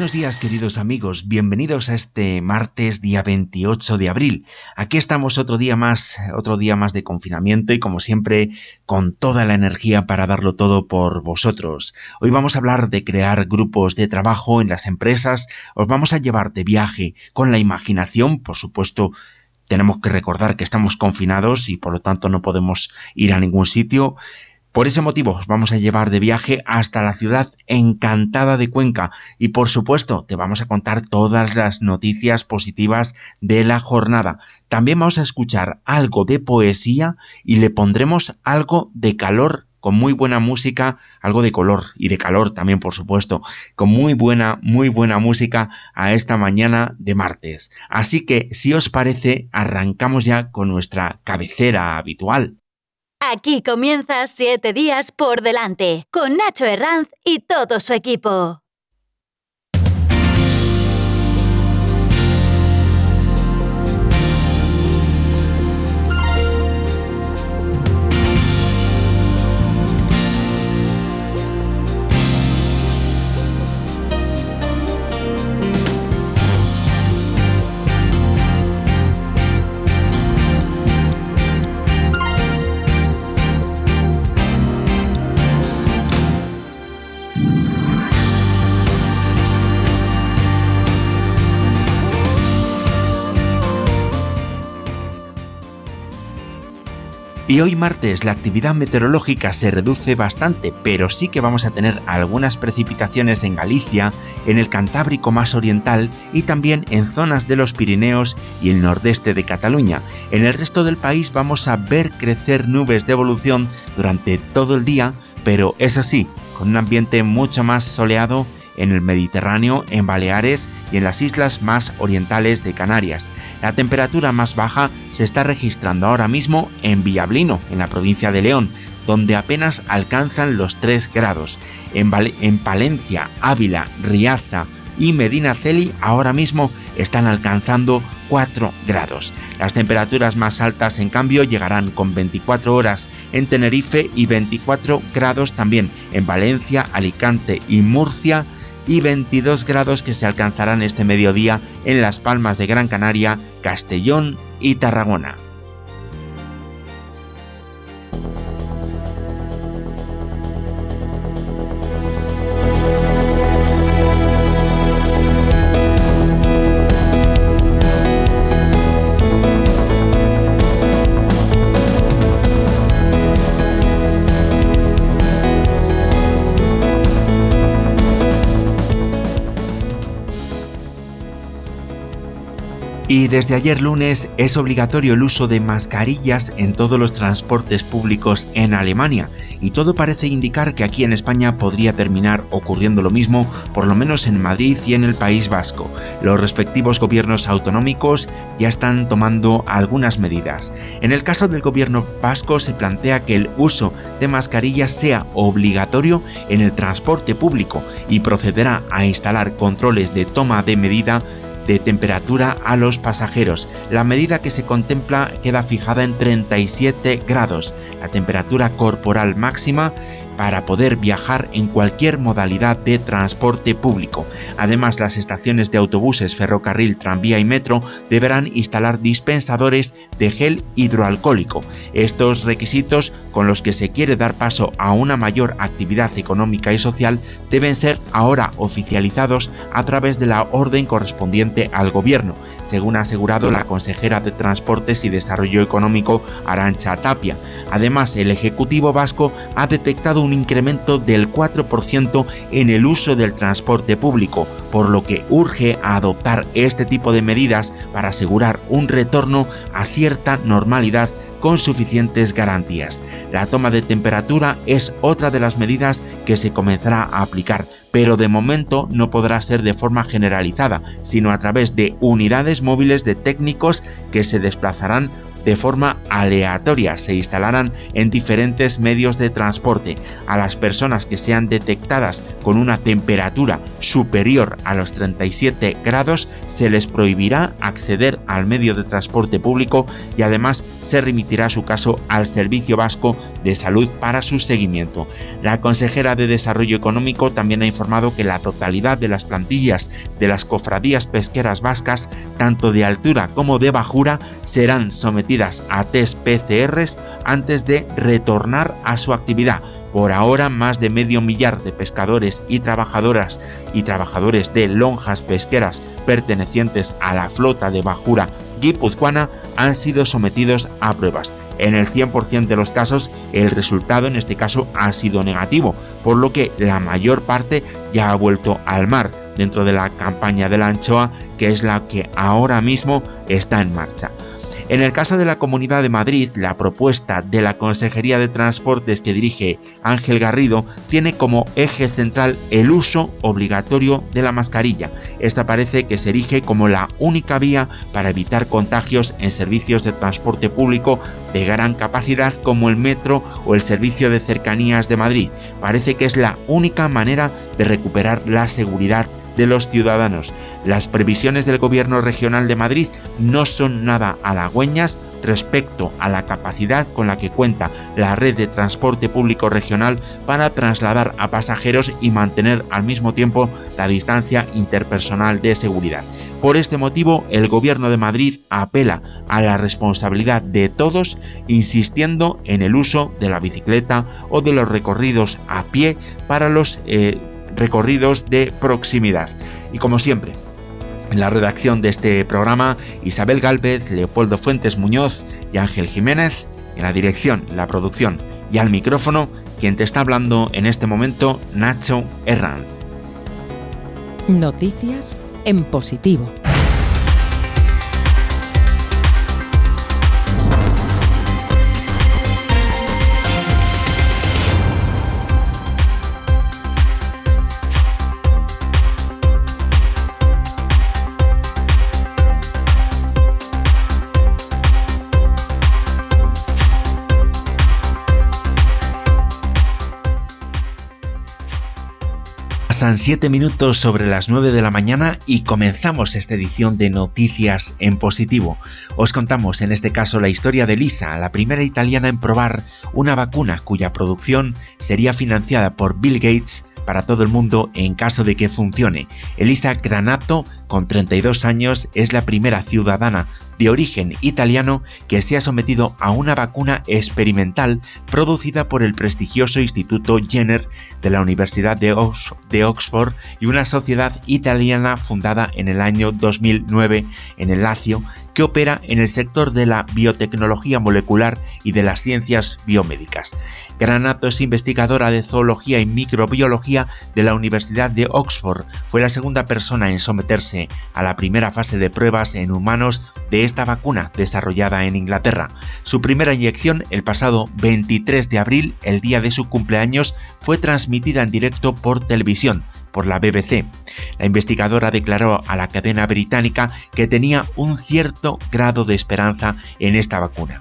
Buenos días queridos amigos, bienvenidos a este martes día 28 de abril. Aquí estamos otro día más, otro día más de confinamiento y como siempre con toda la energía para darlo todo por vosotros. Hoy vamos a hablar de crear grupos de trabajo en las empresas, os vamos a llevar de viaje con la imaginación, por supuesto tenemos que recordar que estamos confinados y por lo tanto no podemos ir a ningún sitio. Por ese motivo os vamos a llevar de viaje hasta la ciudad encantada de Cuenca y por supuesto te vamos a contar todas las noticias positivas de la jornada. También vamos a escuchar algo de poesía y le pondremos algo de calor con muy buena música, algo de color y de calor también por supuesto, con muy buena, muy buena música a esta mañana de martes. Así que si os parece, arrancamos ya con nuestra cabecera habitual. Aquí comienza Siete Días por Delante, con Nacho Herranz y todo su equipo. Y hoy martes la actividad meteorológica se reduce bastante, pero sí que vamos a tener algunas precipitaciones en Galicia, en el Cantábrico más oriental y también en zonas de los Pirineos y el nordeste de Cataluña. En el resto del país vamos a ver crecer nubes de evolución durante todo el día, pero eso sí, con un ambiente mucho más soleado en el Mediterráneo, en Baleares y en las islas más orientales de Canarias. La temperatura más baja se está registrando ahora mismo en Villablino, en la provincia de León, donde apenas alcanzan los 3 grados. En, en Palencia, Ávila, Riaza, y Medina Celi ahora mismo están alcanzando 4 grados. Las temperaturas más altas en cambio llegarán con 24 horas en Tenerife y 24 grados también en Valencia, Alicante y Murcia y 22 grados que se alcanzarán este mediodía en Las Palmas de Gran Canaria, Castellón y Tarragona. Desde ayer lunes es obligatorio el uso de mascarillas en todos los transportes públicos en Alemania y todo parece indicar que aquí en España podría terminar ocurriendo lo mismo, por lo menos en Madrid y en el País Vasco. Los respectivos gobiernos autonómicos ya están tomando algunas medidas. En el caso del gobierno vasco se plantea que el uso de mascarillas sea obligatorio en el transporte público y procederá a instalar controles de toma de medida de temperatura a los pasajeros. La medida que se contempla queda fijada en 37 grados, la temperatura corporal máxima para poder viajar en cualquier modalidad de transporte público. Además, las estaciones de autobuses, ferrocarril, tranvía y metro deberán instalar dispensadores de gel hidroalcohólico. Estos requisitos con los que se quiere dar paso a una mayor actividad económica y social deben ser ahora oficializados a través de la orden correspondiente al gobierno, según ha asegurado la consejera de Transportes y Desarrollo Económico Arancha Tapia. Además, el Ejecutivo Vasco ha detectado un incremento del 4% en el uso del transporte público, por lo que urge adoptar este tipo de medidas para asegurar un retorno a cierta normalidad con suficientes garantías. La toma de temperatura es otra de las medidas que se comenzará a aplicar, pero de momento no podrá ser de forma generalizada, sino a través de unidades móviles de técnicos que se desplazarán de forma aleatoria se instalarán en diferentes medios de transporte. A las personas que sean detectadas con una temperatura superior a los 37 grados se les prohibirá acceder al medio de transporte público y además se remitirá su caso al Servicio Vasco de Salud para su seguimiento. La consejera de Desarrollo Económico también ha informado que la totalidad de las plantillas de las cofradías pesqueras vascas, tanto de altura como de bajura, serán sometidas a test PCRs antes de retornar a su actividad por ahora, más de medio millar de pescadores y trabajadoras y trabajadores de lonjas pesqueras pertenecientes a la flota de bajura guipuzcoana han sido sometidos a pruebas. En el 100% de los casos, el resultado en este caso ha sido negativo, por lo que la mayor parte ya ha vuelto al mar dentro de la campaña de la anchoa, que es la que ahora mismo está en marcha. En el caso de la Comunidad de Madrid, la propuesta de la Consejería de Transportes que dirige Ángel Garrido tiene como eje central el uso obligatorio de la mascarilla. Esta parece que se erige como la única vía para evitar contagios en servicios de transporte público de gran capacidad como el metro o el servicio de cercanías de Madrid. Parece que es la única manera de recuperar la seguridad de los ciudadanos. Las previsiones del Gobierno Regional de Madrid no son nada halagüeñas respecto a la capacidad con la que cuenta la red de transporte público regional para trasladar a pasajeros y mantener al mismo tiempo la distancia interpersonal de seguridad. Por este motivo, el Gobierno de Madrid apela a la responsabilidad de todos, insistiendo en el uso de la bicicleta o de los recorridos a pie para los eh, recorridos de proximidad. Y como siempre, en la redacción de este programa, Isabel Galvez, Leopoldo Fuentes Muñoz y Ángel Jiménez, en la dirección, la producción y al micrófono, quien te está hablando en este momento, Nacho Herranz. Noticias en positivo. Pasan 7 minutos sobre las 9 de la mañana y comenzamos esta edición de Noticias en Positivo. Os contamos en este caso la historia de Lisa, la primera italiana en probar una vacuna cuya producción sería financiada por Bill Gates para todo el mundo en caso de que funcione. Elisa Granato, con 32 años, es la primera ciudadana de origen italiano que se ha sometido a una vacuna experimental producida por el prestigioso Instituto Jenner de la Universidad de, Oxford y una sociedad italiana fundada en el año 2009 en el Lacio que opera en el sector de la biotecnología molecular y de las ciencias biomédicas. Granato es investigadora de zoología y microbiología de la Universidad de Oxford. Fue la segunda persona en someterse a la primera fase de pruebas en humanos de esta vacuna desarrollada en Inglaterra. Su primera inyección el pasado 23 de abril, el día de su cumpleaños, fue transmitida en directo por televisión por la BBC. La investigadora declaró a la cadena británica que tenía un cierto grado de esperanza en esta vacuna.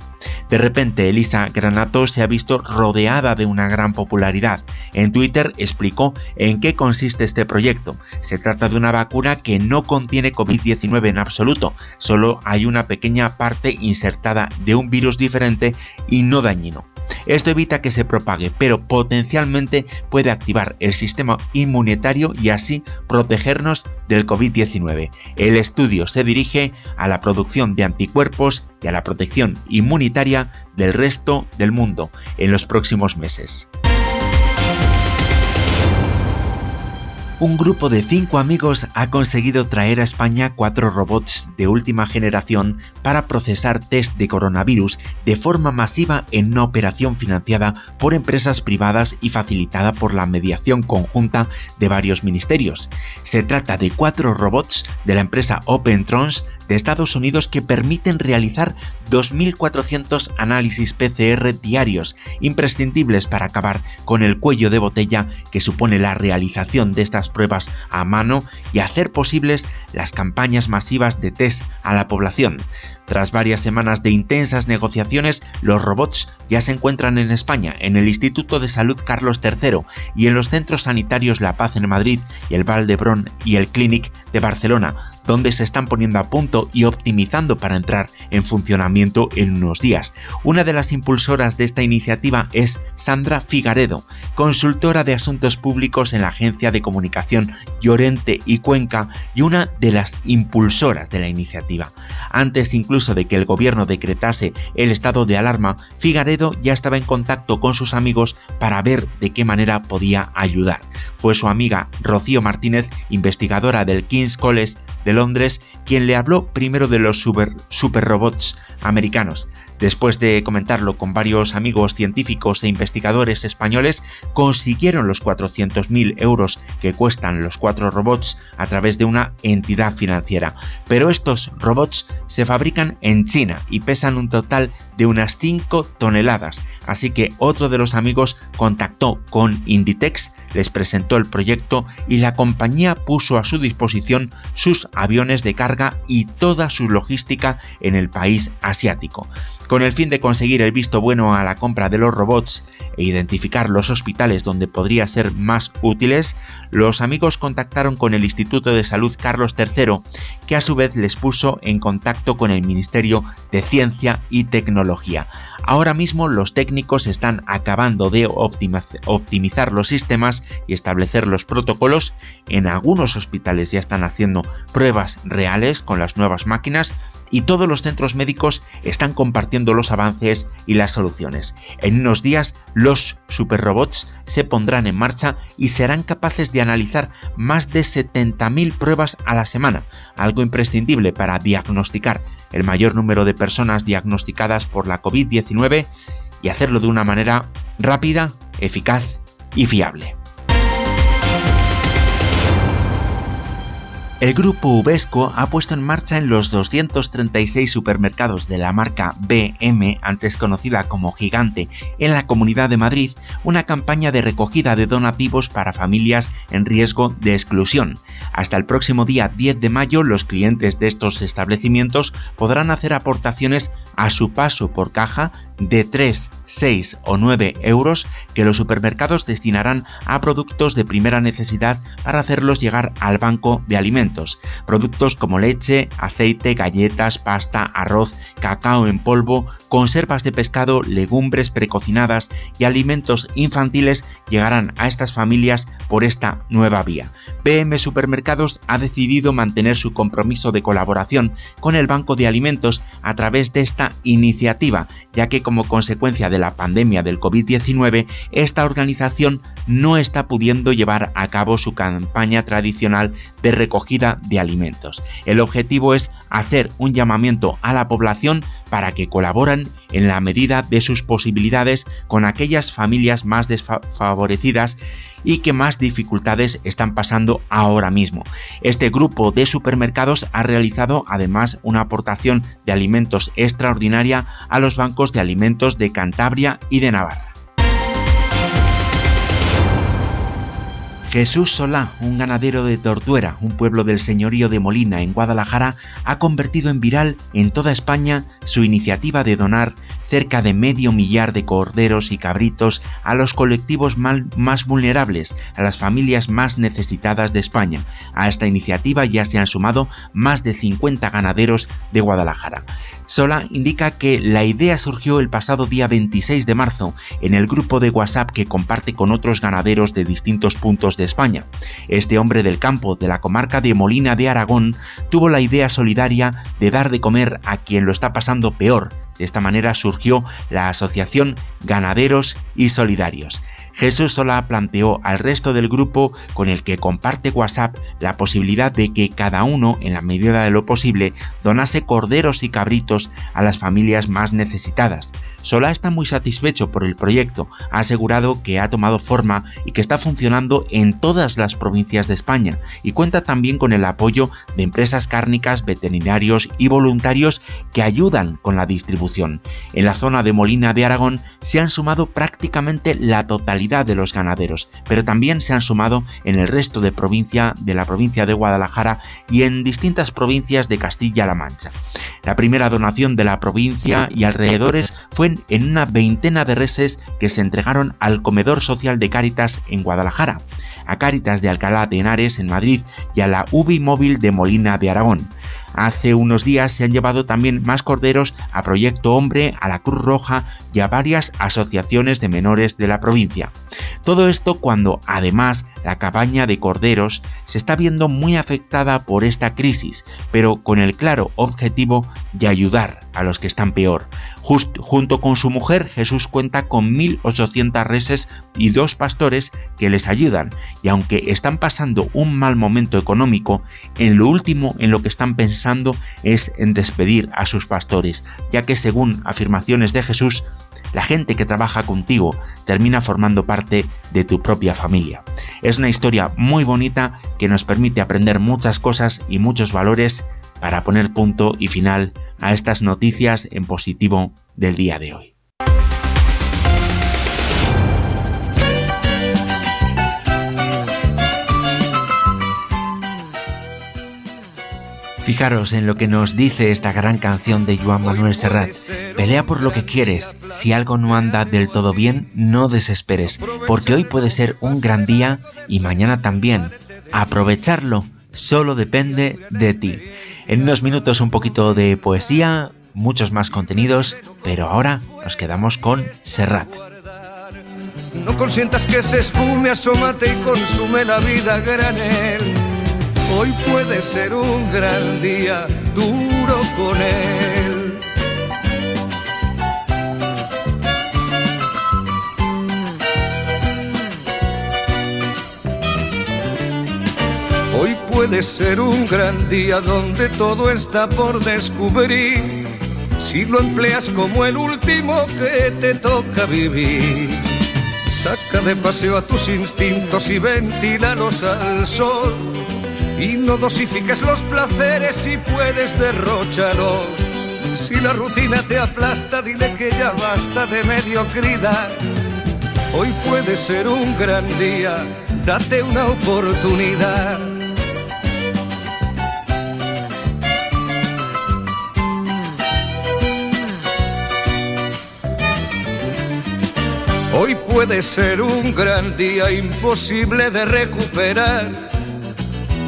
De repente, Elisa Granato se ha visto rodeada de una gran popularidad. En Twitter explicó en qué consiste este proyecto. Se trata de una vacuna que no contiene COVID-19 en absoluto, solo hay una pequeña parte insertada de un virus diferente y no dañino. Esto evita que se propague, pero potencialmente puede activar el sistema inmunitario y así protegernos del COVID-19. El estudio se dirige a la producción de anticuerpos y a la protección inmunitaria del resto del mundo en los próximos meses. Un grupo de cinco amigos ha conseguido traer a España cuatro robots de última generación para procesar test de coronavirus de forma masiva en una operación financiada por empresas privadas y facilitada por la mediación conjunta de varios ministerios. Se trata de cuatro robots de la empresa OpenTrons de Estados Unidos que permiten realizar 2.400 análisis PCR diarios, imprescindibles para acabar con el cuello de botella que supone la realización de estas pruebas a mano y hacer posibles las campañas masivas de test a la población. Tras varias semanas de intensas negociaciones, los robots ya se encuentran en España, en el Instituto de Salud Carlos III y en los centros sanitarios La Paz en Madrid y el Valdebrón y el Clinic de Barcelona, donde se están poniendo a punto y optimizando para entrar en funcionamiento en unos días. Una de las impulsoras de esta iniciativa es Sandra Figaredo, consultora de asuntos públicos en la agencia de comunicación Llorente y Cuenca y una de las impulsoras de la iniciativa. Antes incluso de que el gobierno decretase el estado de alarma, Figaredo ya estaba en contacto con sus amigos para ver de qué manera podía ayudar. Fue su amiga Rocío Martínez, investigadora del King's College de Londres, quien le habló primero de los super, robots americanos. Después de comentarlo con varios amigos científicos e investigadores españoles, consiguieron los 400.000 euros que cuestan los cuatro robots a través de una entidad financiera. Pero estos robots se fabrican en China y pesan un total de unas 5 toneladas, así que otro de los amigos contactó con Inditex, les presentó el proyecto y la compañía puso a su disposición sus aviones de carga y toda su logística en el país asiático. Con el fin de conseguir el visto bueno a la compra de los robots e identificar los hospitales donde podría ser más útiles, los amigos contactaron con el Instituto de Salud Carlos III, que a su vez les puso en contacto con el Ministerio de Ciencia y Tecnología. Ahora mismo los técnicos están acabando de optimizar los sistemas y establecer los protocolos. En algunos hospitales ya están haciendo pruebas reales con las nuevas máquinas y todos los centros médicos están compartiendo los avances y las soluciones. En unos días los superrobots se pondrán en marcha y serán capaces de analizar más de 70.000 pruebas a la semana, algo imprescindible para diagnosticar el mayor número de personas diagnosticadas por la COVID-19 y hacerlo de una manera rápida, eficaz y fiable. El grupo Ubesco ha puesto en marcha en los 236 supermercados de la marca BM, antes conocida como Gigante, en la Comunidad de Madrid, una campaña de recogida de donativos para familias en riesgo de exclusión. Hasta el próximo día 10 de mayo, los clientes de estos establecimientos podrán hacer aportaciones a su paso por caja de 3, 6 o 9 euros que los supermercados destinarán a productos de primera necesidad para hacerlos llegar al banco de alimentos. Productos como leche, aceite, galletas, pasta, arroz, cacao en polvo, conservas de pescado, legumbres precocinadas y alimentos infantiles llegarán a estas familias por esta nueva vía. PM Supermercados ha decidido mantener su compromiso de colaboración con el Banco de Alimentos a través de esta iniciativa, ya que como consecuencia de la pandemia del COVID-19, esta organización no está pudiendo llevar a cabo su campaña tradicional de recogida de alimentos. El objetivo es hacer un llamamiento a la población para que colaboren en la medida de sus posibilidades con aquellas familias más desfavorecidas y que más dificultades están pasando ahora mismo. Este grupo de supermercados ha realizado además una aportación de alimentos extraordinaria a los bancos de alimentos de Cantabria y de Navarra. Jesús Solá, un ganadero de Tortuera, un pueblo del señorío de Molina en Guadalajara, ha convertido en viral en toda España su iniciativa de donar cerca de medio millar de corderos y cabritos a los colectivos más vulnerables, a las familias más necesitadas de España. A esta iniciativa ya se han sumado más de 50 ganaderos de Guadalajara. Sola indica que la idea surgió el pasado día 26 de marzo en el grupo de WhatsApp que comparte con otros ganaderos de distintos puntos de España. Este hombre del campo de la comarca de Molina de Aragón tuvo la idea solidaria de dar de comer a quien lo está pasando peor de esta manera surgió la Asociación Ganaderos y Solidarios. Jesús Sola planteó al resto del grupo con el que comparte WhatsApp la posibilidad de que cada uno, en la medida de lo posible, donase corderos y cabritos a las familias más necesitadas. Solá está muy satisfecho por el proyecto, ha asegurado que ha tomado forma y que está funcionando en todas las provincias de España y cuenta también con el apoyo de empresas cárnicas, veterinarios y voluntarios que ayudan con la distribución. En la zona de Molina de Aragón se han sumado prácticamente la totalidad de los ganaderos, pero también se han sumado en el resto de provincia de la provincia de Guadalajara y en distintas provincias de Castilla-La Mancha. La primera donación de la provincia y alrededores fue en una veintena de reses que se entregaron al comedor social de Cáritas en Guadalajara, a Cáritas de Alcalá de Henares en Madrid y a la UBI móvil de Molina de Aragón. Hace unos días se han llevado también más corderos a Proyecto Hombre, a la Cruz Roja y a varias asociaciones de menores de la provincia. Todo esto cuando además la cabaña de corderos se está viendo muy afectada por esta crisis, pero con el claro objetivo de ayudar a los que están peor. junto con su mujer, Jesús cuenta con 1.800 reses y dos pastores que les ayudan, y aunque están pasando un mal momento económico, en lo último en lo que están pensando es en despedir a sus pastores, ya que según afirmaciones de Jesús, la gente que trabaja contigo termina formando parte de tu propia familia. Es una historia muy bonita que nos permite aprender muchas cosas y muchos valores para poner punto y final a estas noticias en positivo del día de hoy. Fijaros en lo que nos dice esta gran canción de Joan Manuel Serrat. Pelea por lo que quieres. Si algo no anda del todo bien, no desesperes, porque hoy puede ser un gran día y mañana también. Aprovecharlo solo depende de ti. En unos minutos un poquito de poesía, muchos más contenidos, pero ahora nos quedamos con Serrat. No consientas que se esfume, asómate y consume la vida granel Hoy puede ser un gran día, duro con él. Hoy puede ser un gran día donde todo está por descubrir. Si lo empleas como el último que te toca vivir. Saca de paseo a tus instintos y ventilalos al sol y no dosifiques los placeres si puedes derrocharlos. Si la rutina te aplasta, dile que ya basta de mediocridad. Hoy puede ser un gran día, date una oportunidad. Hoy puede ser un gran día imposible de recuperar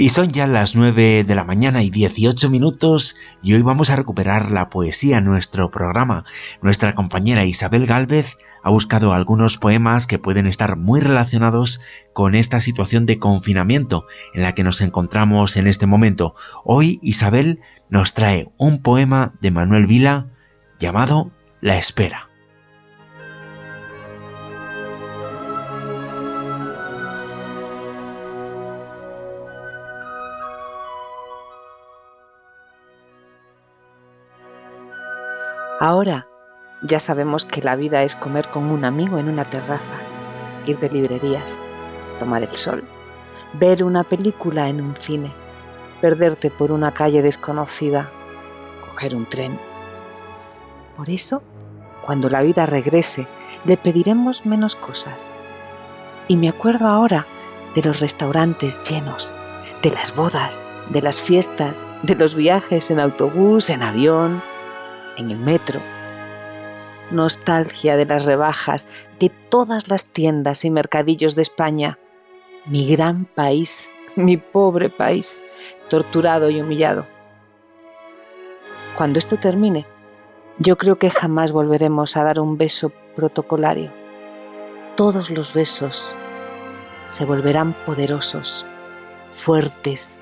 Y son ya las 9 de la mañana y 18 minutos y hoy vamos a recuperar la poesía en nuestro programa. Nuestra compañera Isabel Galvez ha buscado algunos poemas que pueden estar muy relacionados con esta situación de confinamiento en la que nos encontramos en este momento. Hoy Isabel nos trae un poema de Manuel Vila llamado La Espera. Ahora ya sabemos que la vida es comer con un amigo en una terraza, ir de librerías, tomar el sol, ver una película en un cine, perderte por una calle desconocida, coger un tren. Por eso, cuando la vida regrese, le pediremos menos cosas. Y me acuerdo ahora de los restaurantes llenos, de las bodas, de las fiestas, de los viajes en autobús, en avión, en el metro. nostalgia de las rebajas de todas las tiendas y mercadillos de España. Mi gran país, mi pobre país, torturado y humillado. Cuando esto termine, yo creo que jamás volveremos a dar un beso protocolario. Todos los besos se volverán poderosos, fuertes,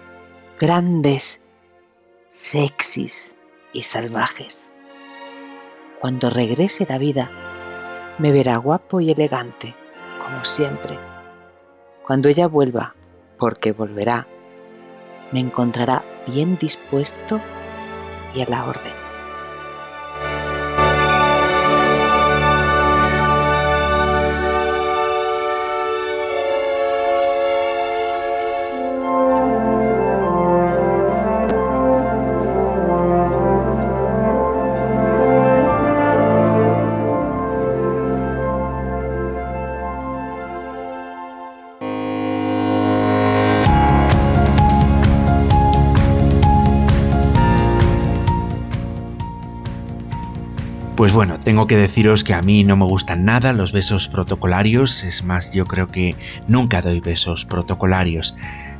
grandes, sexys y salvajes. Cuando regrese la vida, me verá guapo y elegante, como siempre. Cuando ella vuelva, porque volverá, me encontrará bien dispuesto y a la orden. Pues bueno, tengo que deciros que a mí no me gustan nada los besos protocolarios, es más, yo creo que nunca doy besos protocolarios.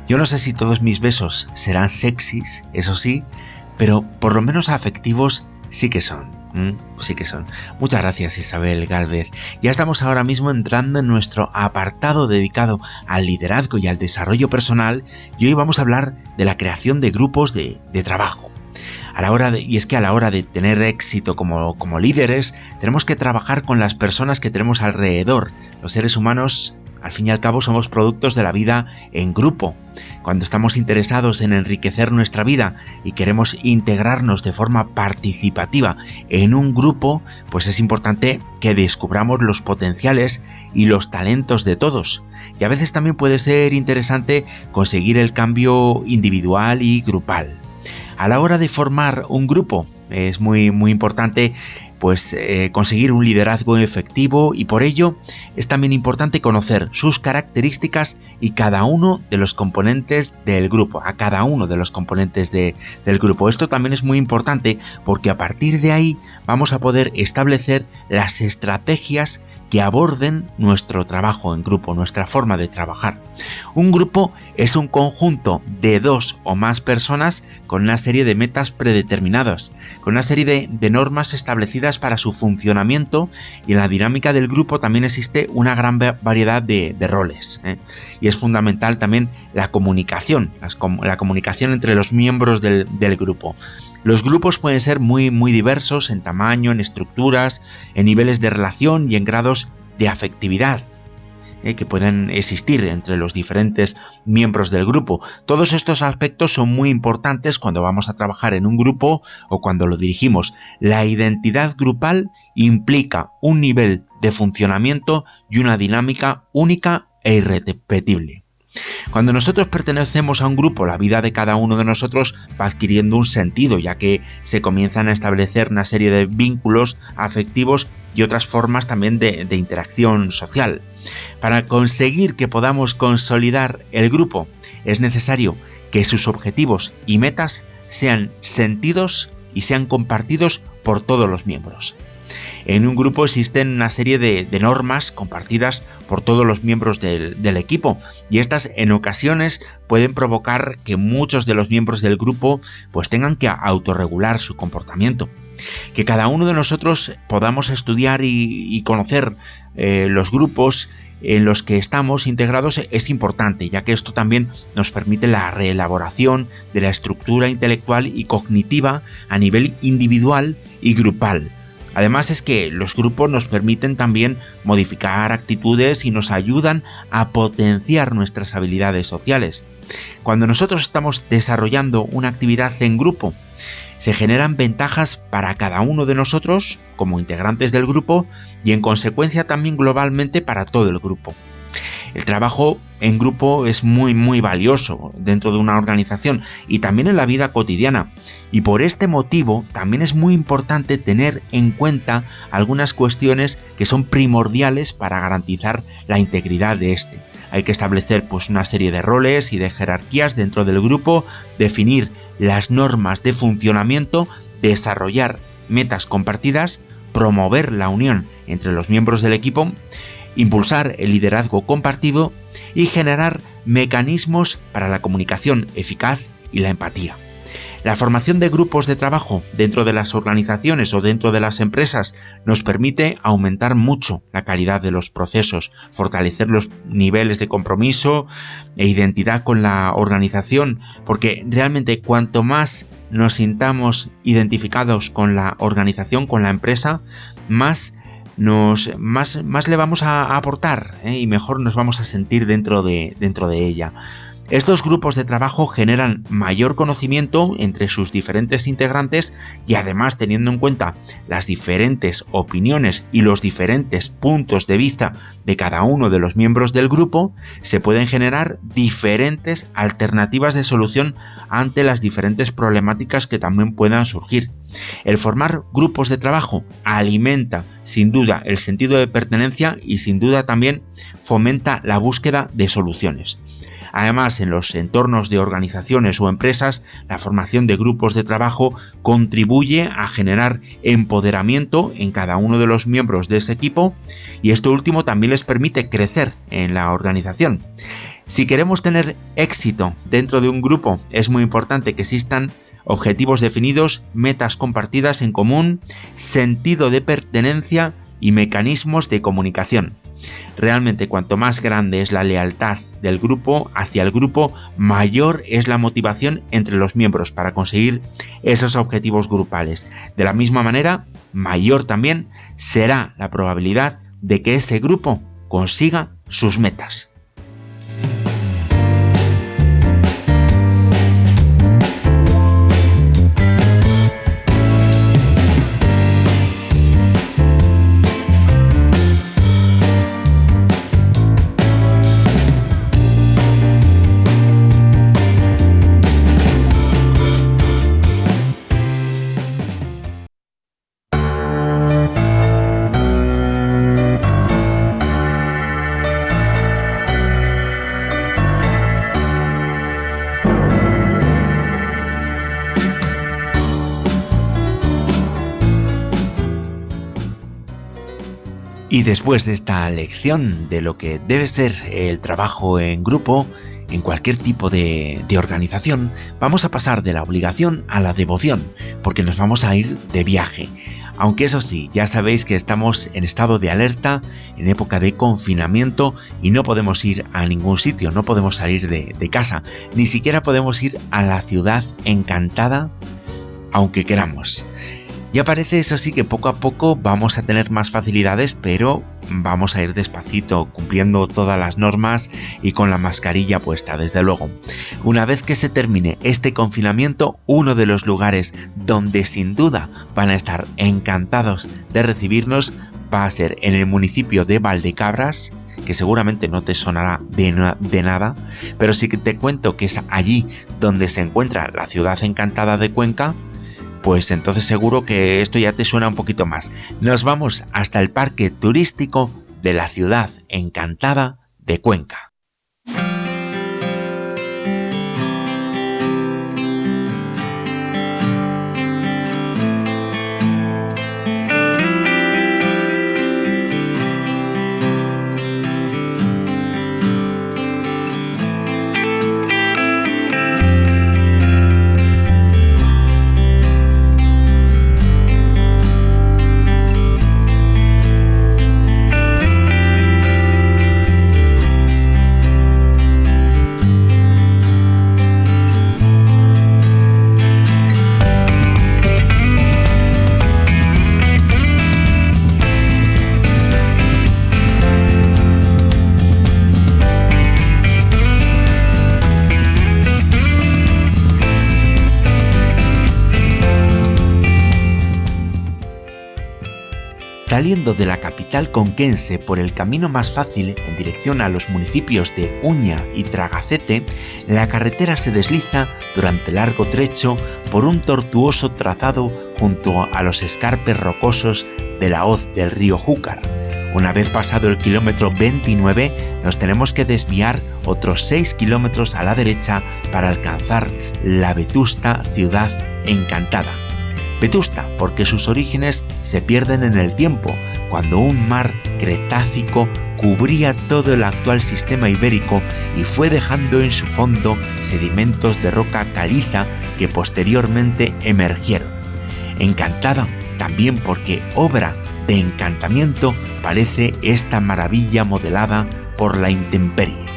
Yo no sé si todos mis besos serán sexys, eso sí, pero por lo menos afectivos sí que son. Sí que son. Muchas gracias Isabel Galvez. Ya estamos ahora mismo entrando en nuestro apartado dedicado al liderazgo y al desarrollo personal y hoy vamos a hablar de la creación de grupos de, de trabajo a la hora de, y es que a la hora de tener éxito como, como líderes, tenemos que trabajar con las personas que tenemos alrededor. Los seres humanos al fin y al cabo somos productos de la vida en grupo. Cuando estamos interesados en enriquecer nuestra vida y queremos integrarnos de forma participativa en un grupo, pues es importante que descubramos los potenciales y los talentos de todos. Y a veces también puede ser interesante conseguir el cambio individual y grupal. A la hora de formar un grupo es muy muy importante pues eh, conseguir un liderazgo efectivo y por ello es también importante conocer sus características y cada uno de los componentes del grupo, a cada uno de los componentes del grupo. Esto también es muy importante porque a partir de ahí vamos a poder establecer las estrategias que aborden nuestro trabajo en grupo, nuestra forma de trabajar. Un grupo es un conjunto de dos o más personas con una serie de metas predeterminadas, con una serie de, normas establecidas para su funcionamiento y en la dinámica del grupo también existe una gran variedad de, roles. ¿eh? Y es fundamental también la comunicación, la comunicación entre los miembros del, del grupo. Los grupos pueden ser muy, muy diversos en tamaño, en estructuras, en niveles de relación y en grados de afectividad eh, que pueden existir entre los diferentes miembros del grupo. Todos estos aspectos son muy importantes cuando vamos a trabajar en un grupo o cuando lo dirigimos. La identidad grupal implica un nivel de funcionamiento y una dinámica única e irrepetible. Cuando nosotros pertenecemos a un grupo, la vida de cada uno de nosotros va adquiriendo un sentido, ya que se comienzan a establecer una serie de vínculos afectivos y otras formas también de, interacción social. Para conseguir que podamos consolidar el grupo, es necesario que sus objetivos y metas sean sentidos y sean compartidos por todos los miembros. En un grupo existen una serie de, normas compartidas por todos los miembros del, equipo y estas en ocasiones pueden provocar que muchos de los miembros del grupo pues tengan que autorregular su comportamiento. Que cada uno de nosotros podamos estudiar y, conocer eh, los grupos en los que estamos integrados es importante, ya que esto también nos permite la reelaboración de la estructura intelectual y cognitiva a nivel individual y grupal, Además es que los grupos nos permiten también modificar actitudes y nos ayudan a potenciar nuestras habilidades sociales. Cuando nosotros estamos desarrollando una actividad en grupo, se generan ventajas para cada uno de nosotros como integrantes del grupo y en consecuencia también globalmente para todo el grupo. El trabajo en grupo es muy muy valioso dentro de una organización y también en la vida cotidiana. Y por este motivo también es muy importante tener en cuenta algunas cuestiones que son primordiales para garantizar la integridad de este. Hay que establecer pues una serie de roles y de jerarquías dentro del grupo, definir las normas de funcionamiento, desarrollar metas compartidas, promover la unión entre los miembros del equipo, impulsar el liderazgo compartido y generar mecanismos para la comunicación eficaz y la empatía. La formación de grupos de trabajo dentro de las organizaciones o dentro de las empresas nos permite aumentar mucho la calidad de los procesos, fortalecer los niveles de compromiso e identidad con la organización, porque realmente cuanto más nos sintamos identificados con la organización, con la empresa, más nos más, más le vamos a aportar ¿eh? y mejor nos vamos a sentir dentro de, dentro de ella. Estos grupos de trabajo generan mayor conocimiento entre sus diferentes integrantes y además teniendo en cuenta las diferentes opiniones y los diferentes puntos de vista de cada uno de los miembros del grupo, se pueden generar diferentes alternativas de solución ante las diferentes problemáticas que también puedan surgir. El formar grupos de trabajo alimenta sin duda el sentido de pertenencia y sin duda también fomenta la búsqueda de soluciones. Además, en los entornos de organizaciones o empresas, la formación de grupos de trabajo contribuye a generar empoderamiento en cada uno de los miembros de ese equipo y esto último también les permite crecer en la organización. Si queremos tener éxito dentro de un grupo, es muy importante que existan objetivos definidos, metas compartidas en común, sentido de pertenencia y mecanismos de comunicación. Realmente cuanto más grande es la lealtad del grupo hacia el grupo, mayor es la motivación entre los miembros para conseguir esos objetivos grupales. De la misma manera, mayor también será la probabilidad de que ese grupo consiga sus metas. Y después de esta lección de lo que debe ser el trabajo en grupo, en cualquier tipo de, organización, vamos a pasar de la obligación a la devoción, porque nos vamos a ir de viaje. Aunque eso sí, ya sabéis que estamos en estado de alerta, en época de confinamiento y no podemos ir a ningún sitio, no podemos salir de, casa, ni siquiera podemos ir a la ciudad encantada, aunque queramos. Ya parece eso sí que poco a poco vamos a tener más facilidades, pero vamos a ir despacito, cumpliendo todas las normas y con la mascarilla puesta, desde luego. Una vez que se termine este confinamiento, uno de los lugares donde sin duda van a estar encantados de recibirnos va a ser en el municipio de Valdecabras, que seguramente no te sonará de, nada, pero sí que te cuento que es allí donde se encuentra la ciudad encantada de Cuenca, pues entonces seguro que esto ya te suena un poquito más. Nos vamos hasta el parque turístico de la ciudad encantada de Cuenca. Saliendo de la capital conquense por el camino más fácil en dirección a los municipios de Uña y Tragacete, la carretera se desliza durante largo trecho por un tortuoso trazado junto a los escarpes rocosos de la hoz del río Júcar. Una vez pasado el kilómetro 29, nos tenemos que desviar otros 6 kilómetros a la derecha para alcanzar la vetusta ciudad encantada Vetusta, porque sus orígenes se pierden en el tiempo, cuando un mar cretácico cubría todo el actual sistema ibérico y fue dejando en su fondo sedimentos de roca caliza que posteriormente emergieron. Encantada también porque obra de encantamiento parece esta maravilla modelada por la intemperie.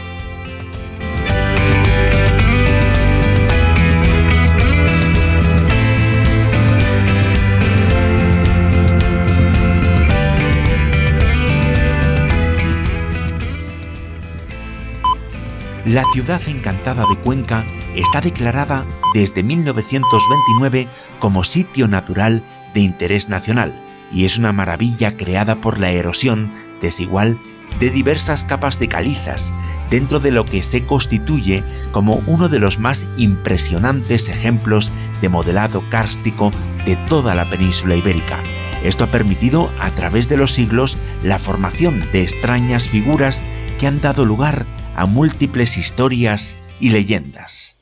La ciudad encantada de Cuenca está declarada desde 1929 como sitio natural de interés nacional y es una maravilla creada por la erosión desigual de diversas capas de calizas, dentro de lo que se constituye como uno de los más impresionantes ejemplos de modelado kárstico de toda la península ibérica. Esto ha permitido a través de los siglos la formación de extrañas figuras que han dado lugar a múltiples historias y leyendas.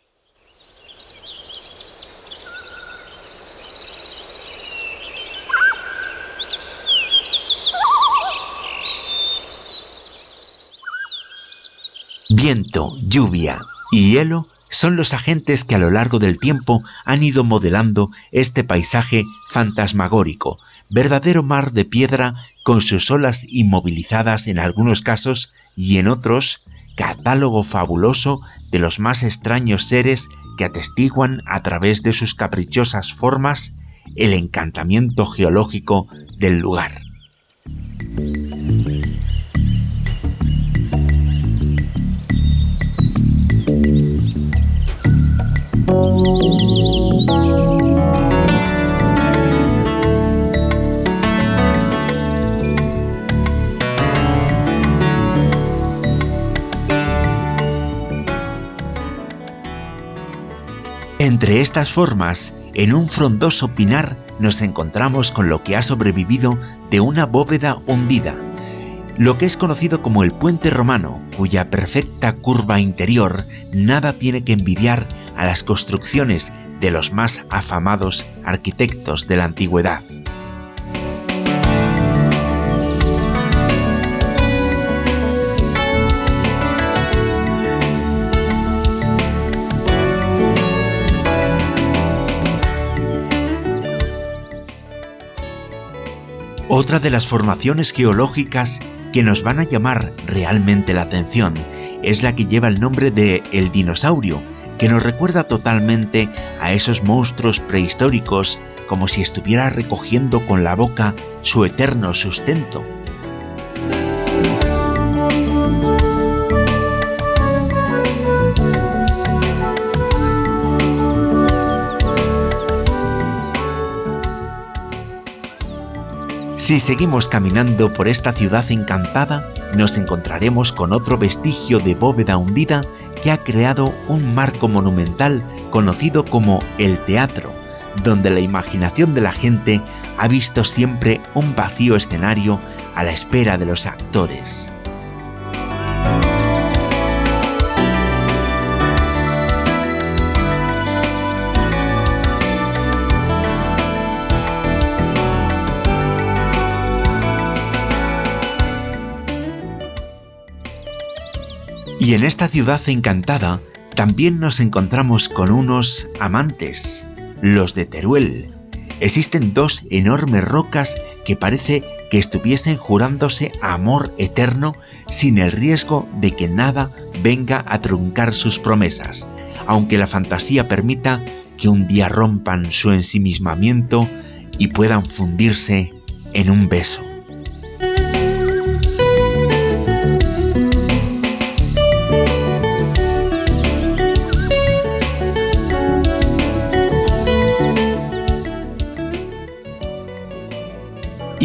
Viento, lluvia y hielo son los agentes que a lo largo del tiempo han ido modelando este paisaje fantasmagórico, verdadero mar de piedra con sus olas inmovilizadas en algunos casos y en otros catálogo fabuloso de los más extraños seres que atestiguan a través de sus caprichosas formas el encantamiento geológico del lugar. Entre estas formas, en un frondoso pinar nos encontramos con lo que ha sobrevivido de una bóveda hundida, lo que es conocido como el puente romano, cuya perfecta curva interior nada tiene que envidiar a las construcciones de los más afamados arquitectos de la antigüedad. Otra de las formaciones geológicas que nos van a llamar realmente la atención es la que lleva el nombre de el dinosaurio, que nos recuerda totalmente a esos monstruos prehistóricos como si estuviera recogiendo con la boca su eterno sustento. Si seguimos caminando por esta ciudad encantada, nos encontraremos con otro vestigio de bóveda hundida que ha creado un marco monumental conocido como el teatro, donde la imaginación de la gente ha visto siempre un vacío escenario a la espera de los actores. Y en esta ciudad encantada también nos encontramos con unos amantes, los de Teruel. Existen dos enormes rocas que parece que estuviesen jurándose amor eterno sin el riesgo de que nada venga a truncar sus promesas, aunque la fantasía permita que un día rompan su ensimismamiento y puedan fundirse en un beso.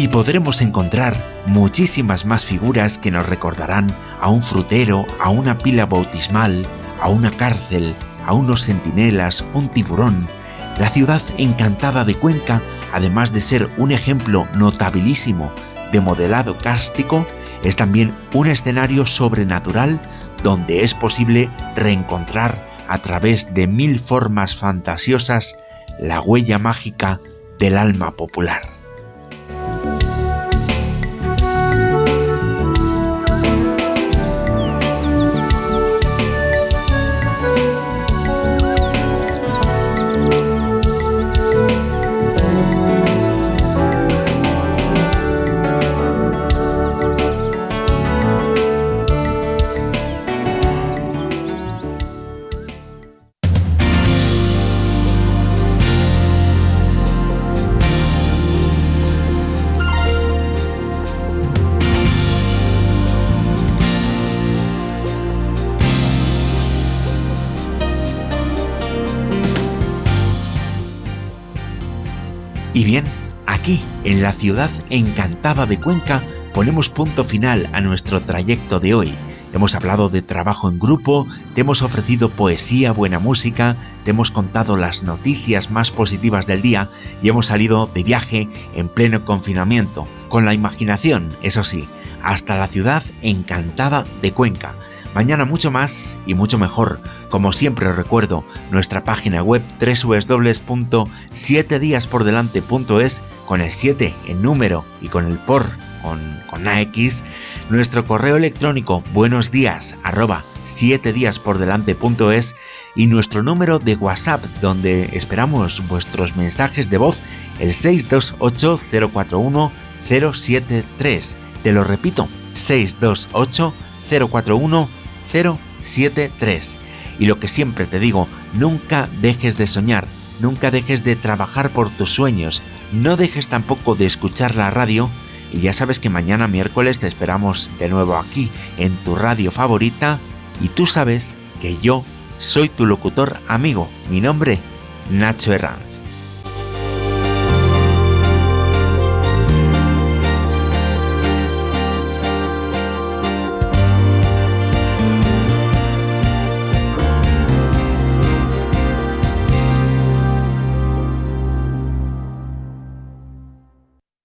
Y podremos encontrar muchísimas más figuras que nos recordarán a un frutero, a una pila bautismal, a una cárcel, a unos centinelas, un tiburón. La ciudad encantada de Cuenca, además de ser un ejemplo notabilísimo de modelado cárstico, es también un escenario sobrenatural donde es posible reencontrar a través de mil formas fantasiosas la huella mágica del alma popular. En la ciudad encantada de Cuenca, ponemos punto final a nuestro trayecto de hoy. Hemos hablado de trabajo en grupo, te hemos ofrecido poesía, buena música, te hemos contado las noticias más positivas del día y hemos salido de viaje en pleno confinamiento, con la imaginación, eso sí, hasta la ciudad encantada de Cuenca Mañana mucho más y mucho mejor. Como siempre os recuerdo, nuestra página web www.7diaspordelante.es con el 7 en número y con el por con, con AX, nuestro correo electrónico buenos días arroba 7 es y nuestro número de WhatsApp donde esperamos vuestros mensajes de voz el 628 041 073. Te lo repito, 628 041 073. Y lo que siempre te digo, nunca dejes de soñar, nunca dejes de trabajar por tus sueños, no dejes tampoco de escuchar la radio y ya sabes que mañana miércoles te esperamos de nuevo aquí en tu radio favorita y tú sabes que yo soy tu locutor amigo, mi nombre Nacho Herranz.